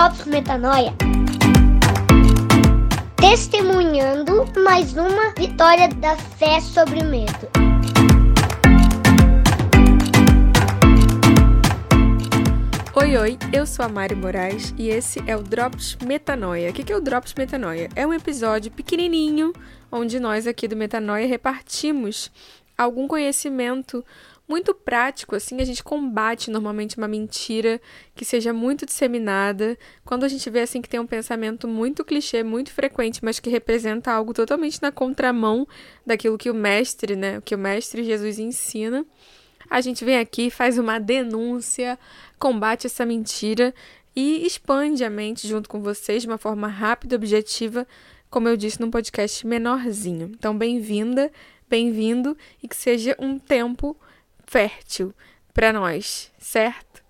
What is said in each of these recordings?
Drops Metanoia. Testemunhando mais uma vitória da fé sobre o medo. Oi, oi, eu sou a Mari Moraes e esse é o Drops Metanoia. O que é o Drops Metanoia? É um episódio pequenininho onde nós aqui do Metanoia repartimos algum conhecimento muito prático, assim, a gente combate normalmente uma mentira que seja muito disseminada. Quando a gente vê assim que tem um pensamento muito clichê, muito frequente, mas que representa algo totalmente na contramão daquilo que o mestre, né, o que o mestre Jesus ensina, a gente vem aqui, faz uma denúncia, combate essa mentira e expande a mente junto com vocês de uma forma rápida e objetiva, como eu disse num podcast menorzinho. Então, bem-vinda, bem-vindo e que seja um tempo fértil para nós, certo?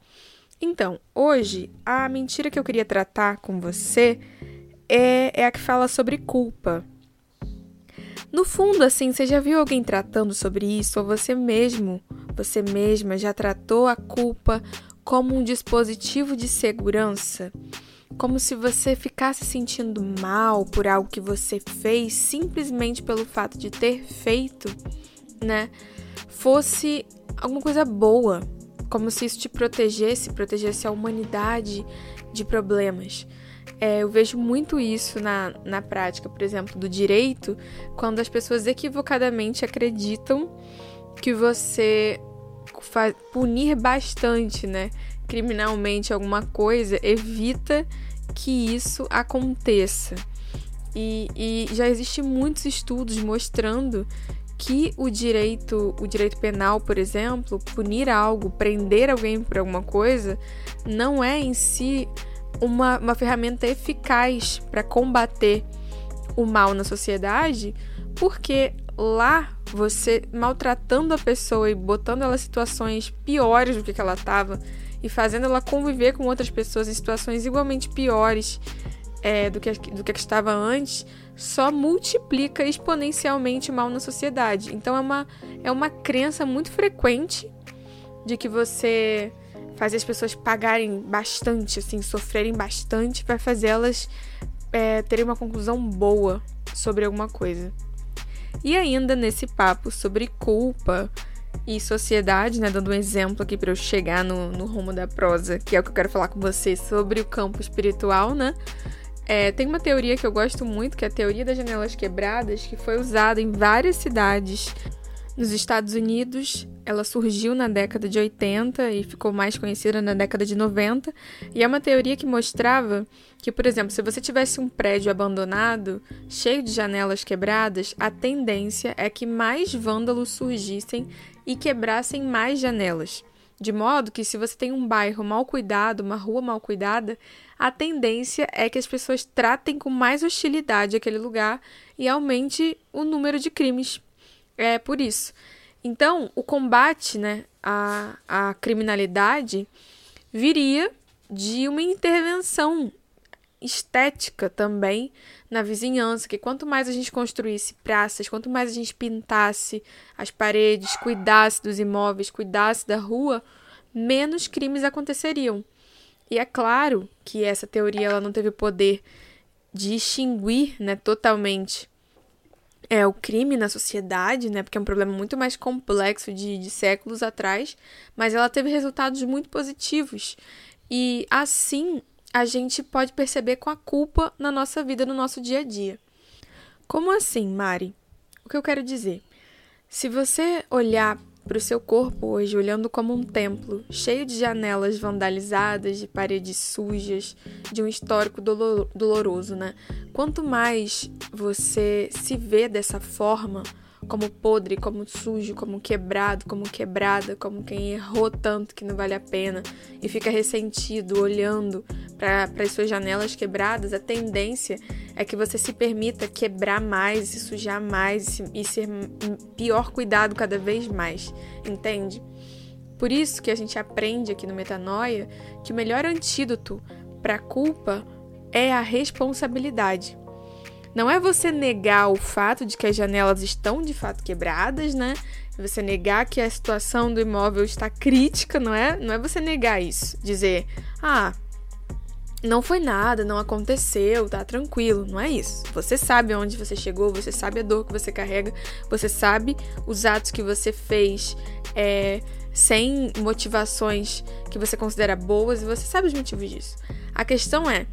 Então, hoje, a mentira que eu queria tratar com você é, é a que fala sobre culpa. No fundo, assim, você já viu alguém tratando sobre isso, ou você mesmo, você mesma já tratou a culpa como um dispositivo de segurança? Como se você ficasse sentindo mal por algo que você fez simplesmente pelo fato de ter feito, né? Fosse alguma coisa boa, como se isso te protegesse, protegesse a humanidade de problemas. É, eu vejo muito isso na, na prática, por exemplo, do direito, quando as pessoas equivocadamente acreditam que você punir bastante, né, criminalmente alguma coisa, evita que isso aconteça. E, e já existem muitos estudos mostrando que o direito, o direito penal, por exemplo, punir algo, prender alguém por alguma coisa, não é em si uma, uma ferramenta eficaz para combater o mal na sociedade, porque lá você maltratando a pessoa e botando ela em situações piores do que ela estava e fazendo ela conviver com outras pessoas em situações igualmente piores é, do, que, do que estava antes, só multiplica exponencialmente o mal na sociedade. Então é uma, é uma crença muito frequente de que você faz as pessoas pagarem bastante, assim, sofrerem bastante para fazer elas é, terem uma conclusão boa sobre alguma coisa. E ainda nesse papo sobre culpa e sociedade, né, dando um exemplo aqui para eu chegar no, no rumo da prosa, que é o que eu quero falar com você sobre o campo espiritual, né? É, tem uma teoria que eu gosto muito, que é a teoria das janelas quebradas, que foi usada em várias cidades nos Estados Unidos. Ela surgiu na década de 80 e ficou mais conhecida na década de 90. E é uma teoria que mostrava que, por exemplo, se você tivesse um prédio abandonado, cheio de janelas quebradas, a tendência é que mais vândalos surgissem e quebrassem mais janelas. De modo que, se você tem um bairro mal cuidado, uma rua mal cuidada, a tendência é que as pessoas tratem com mais hostilidade aquele lugar e aumente o número de crimes. É por isso. Então, o combate né, à, à criminalidade viria de uma intervenção estética também na vizinhança, que quanto mais a gente construísse praças, quanto mais a gente pintasse as paredes, cuidasse dos imóveis, cuidasse da rua, menos crimes aconteceriam. E é claro que essa teoria ela não teve o poder de extinguir né, totalmente é, o crime na sociedade, né, porque é um problema muito mais complexo de, de séculos atrás, mas ela teve resultados muito positivos. E assim a gente pode perceber com a culpa na nossa vida, no nosso dia a dia. Como assim, Mari? O que eu quero dizer? Se você olhar para o seu corpo hoje, olhando como um templo, cheio de janelas vandalizadas, de paredes sujas, de um histórico doloroso, né? Quanto mais você se vê dessa forma, como podre, como sujo, como quebrado, como quebrada, como quem errou tanto que não vale a pena e fica ressentido olhando para as suas janelas quebradas, a tendência é que você se permita quebrar mais, se sujar mais e ser pior cuidado cada vez mais, entende? Por isso que a gente aprende aqui no Metanoia que o melhor antídoto para a culpa é a responsabilidade. Não é você negar o fato de que as janelas estão de fato quebradas, né? Você negar que a situação do imóvel está crítica, não é? Não é você negar isso. Dizer, ah, não foi nada, não aconteceu, tá tranquilo, não é isso. Você sabe onde você chegou, você sabe a dor que você carrega, você sabe os atos que você fez é, sem motivações que você considera boas e você sabe os motivos disso. A questão é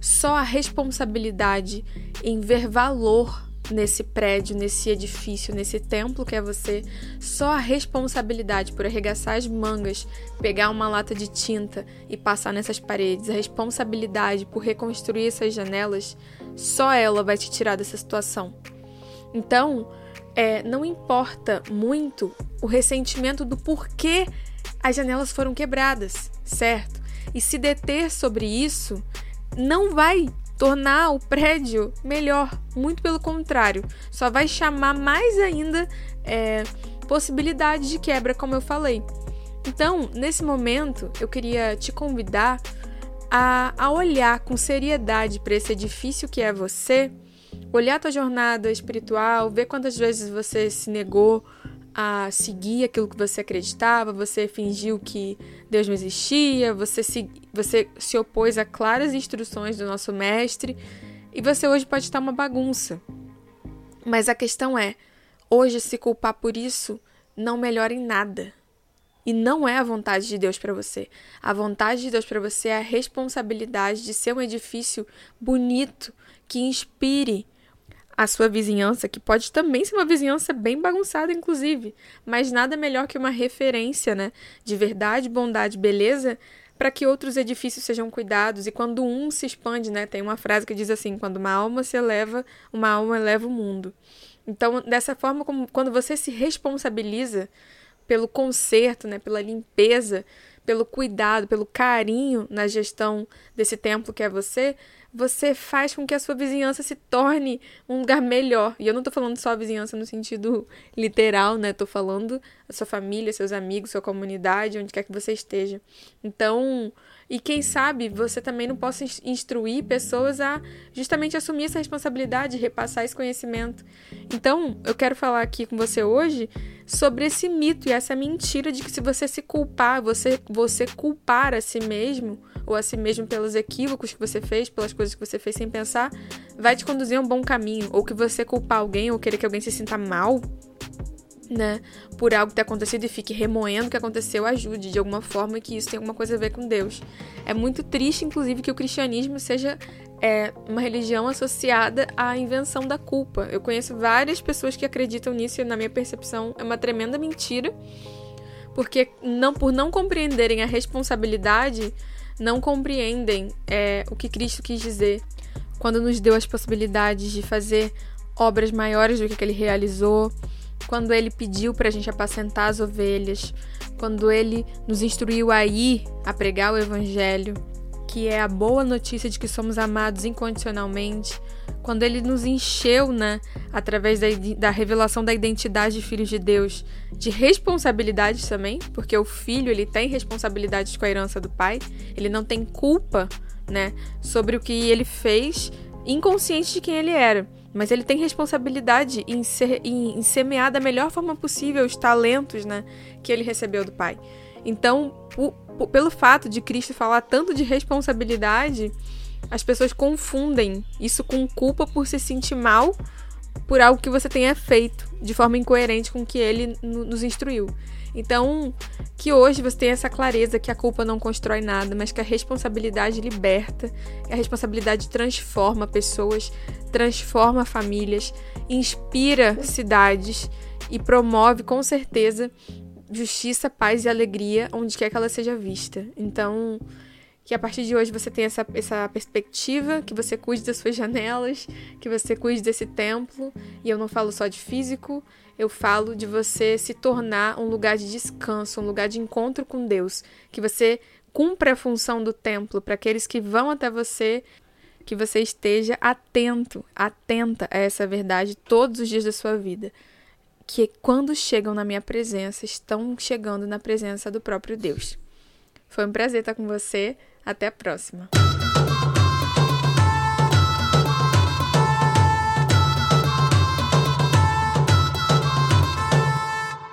só a responsabilidade em ver valor nesse prédio, nesse edifício, nesse templo que é você, só a responsabilidade por arregaçar as mangas, pegar uma lata de tinta e passar nessas paredes, a responsabilidade por reconstruir essas janelas, só ela vai te tirar dessa situação. Então, é, não importa muito o ressentimento do porquê as janelas foram quebradas, certo? E se deter sobre isso não vai tornar o prédio melhor. Muito pelo contrário, só vai chamar mais ainda é, possibilidade de quebra, como eu falei. Então, nesse momento, eu queria te convidar a, a olhar com seriedade para esse edifício que é você, olhar a tua jornada espiritual, ver quantas vezes você se negou a seguir aquilo que você acreditava, você fingiu que Deus não existia, você se, você se opôs a claras instruções do nosso mestre e você hoje pode estar uma bagunça. Mas a questão é, hoje se culpar por isso não melhora em nada. E não é a vontade de Deus para você. A vontade de Deus para você é a responsabilidade de ser um edifício bonito, que inspire, a sua vizinhança, que pode também ser uma vizinhança bem bagunçada, inclusive, mas nada melhor que uma referência, né, de verdade, bondade, beleza, para que outros edifícios sejam cuidados. E quando um se expande, né, tem uma frase que diz assim: quando uma alma se eleva, uma alma eleva o mundo. Então, dessa forma, como, quando você se responsabiliza pelo conserto, né, pela limpeza, pelo cuidado, pelo carinho na gestão desse templo que é você, você faz com que a sua vizinhança se torne um lugar melhor. E eu não tô falando só a vizinhança no sentido literal, né? Tô falando a sua família, seus amigos, sua comunidade, onde quer que você esteja. Então, e quem sabe você também não possa instruir pessoas a justamente assumir essa responsabilidade, repassar esse conhecimento. Então, eu quero falar aqui com você hoje sobre esse mito e essa mentira de que se você se culpar, você você culpar a si mesmo ou a si mesmo pelos equívocos que você fez, pelas coisas que você fez sem pensar, vai te conduzir a um bom caminho. Ou que você culpar alguém ou querer que alguém se sinta mal, né, por algo ter acontecido e fique remoendo o que aconteceu, ajude de alguma forma que isso tem alguma coisa a ver com Deus. É muito triste, inclusive, que o cristianismo seja é, uma religião associada à invenção da culpa. Eu conheço várias pessoas que acreditam nisso e, na minha percepção, é uma tremenda mentira, porque não por não compreenderem a responsabilidade não compreendem é, o que Cristo quis dizer quando nos deu as possibilidades de fazer obras maiores do que, que ele realizou, quando ele pediu para a gente apacentar as ovelhas, quando ele nos instruiu a ir a pregar o Evangelho, que é a boa notícia de que somos amados incondicionalmente, quando ele nos encheu, né, através da, da revelação da identidade de filhos de Deus, de responsabilidades também, porque o filho ele tem responsabilidades com a herança do pai, ele não tem culpa, né, sobre o que ele fez, inconsciente de quem ele era. Mas ele tem responsabilidade em, ser, em, em semear da melhor forma possível os talentos né, que ele recebeu do Pai. Então, o, pelo fato de Cristo falar tanto de responsabilidade, as pessoas confundem isso com culpa por se sentir mal por algo que você tenha feito de forma incoerente com o que ele nos instruiu. Então, que hoje você tenha essa clareza que a culpa não constrói nada, mas que a responsabilidade liberta, a responsabilidade transforma pessoas, transforma famílias, inspira cidades e promove com certeza justiça, paz e alegria onde quer que ela seja vista. Então, que a partir de hoje você tenha essa, essa perspectiva, que você cuide das suas janelas, que você cuide desse templo. E eu não falo só de físico, eu falo de você se tornar um lugar de descanso, um lugar de encontro com Deus, que você cumpra a função do templo para aqueles que vão até você, que você esteja atento, atenta a essa verdade todos os dias da sua vida. Que quando chegam na minha presença, estão chegando na presença do próprio Deus. Foi um prazer estar com você. Até a próxima!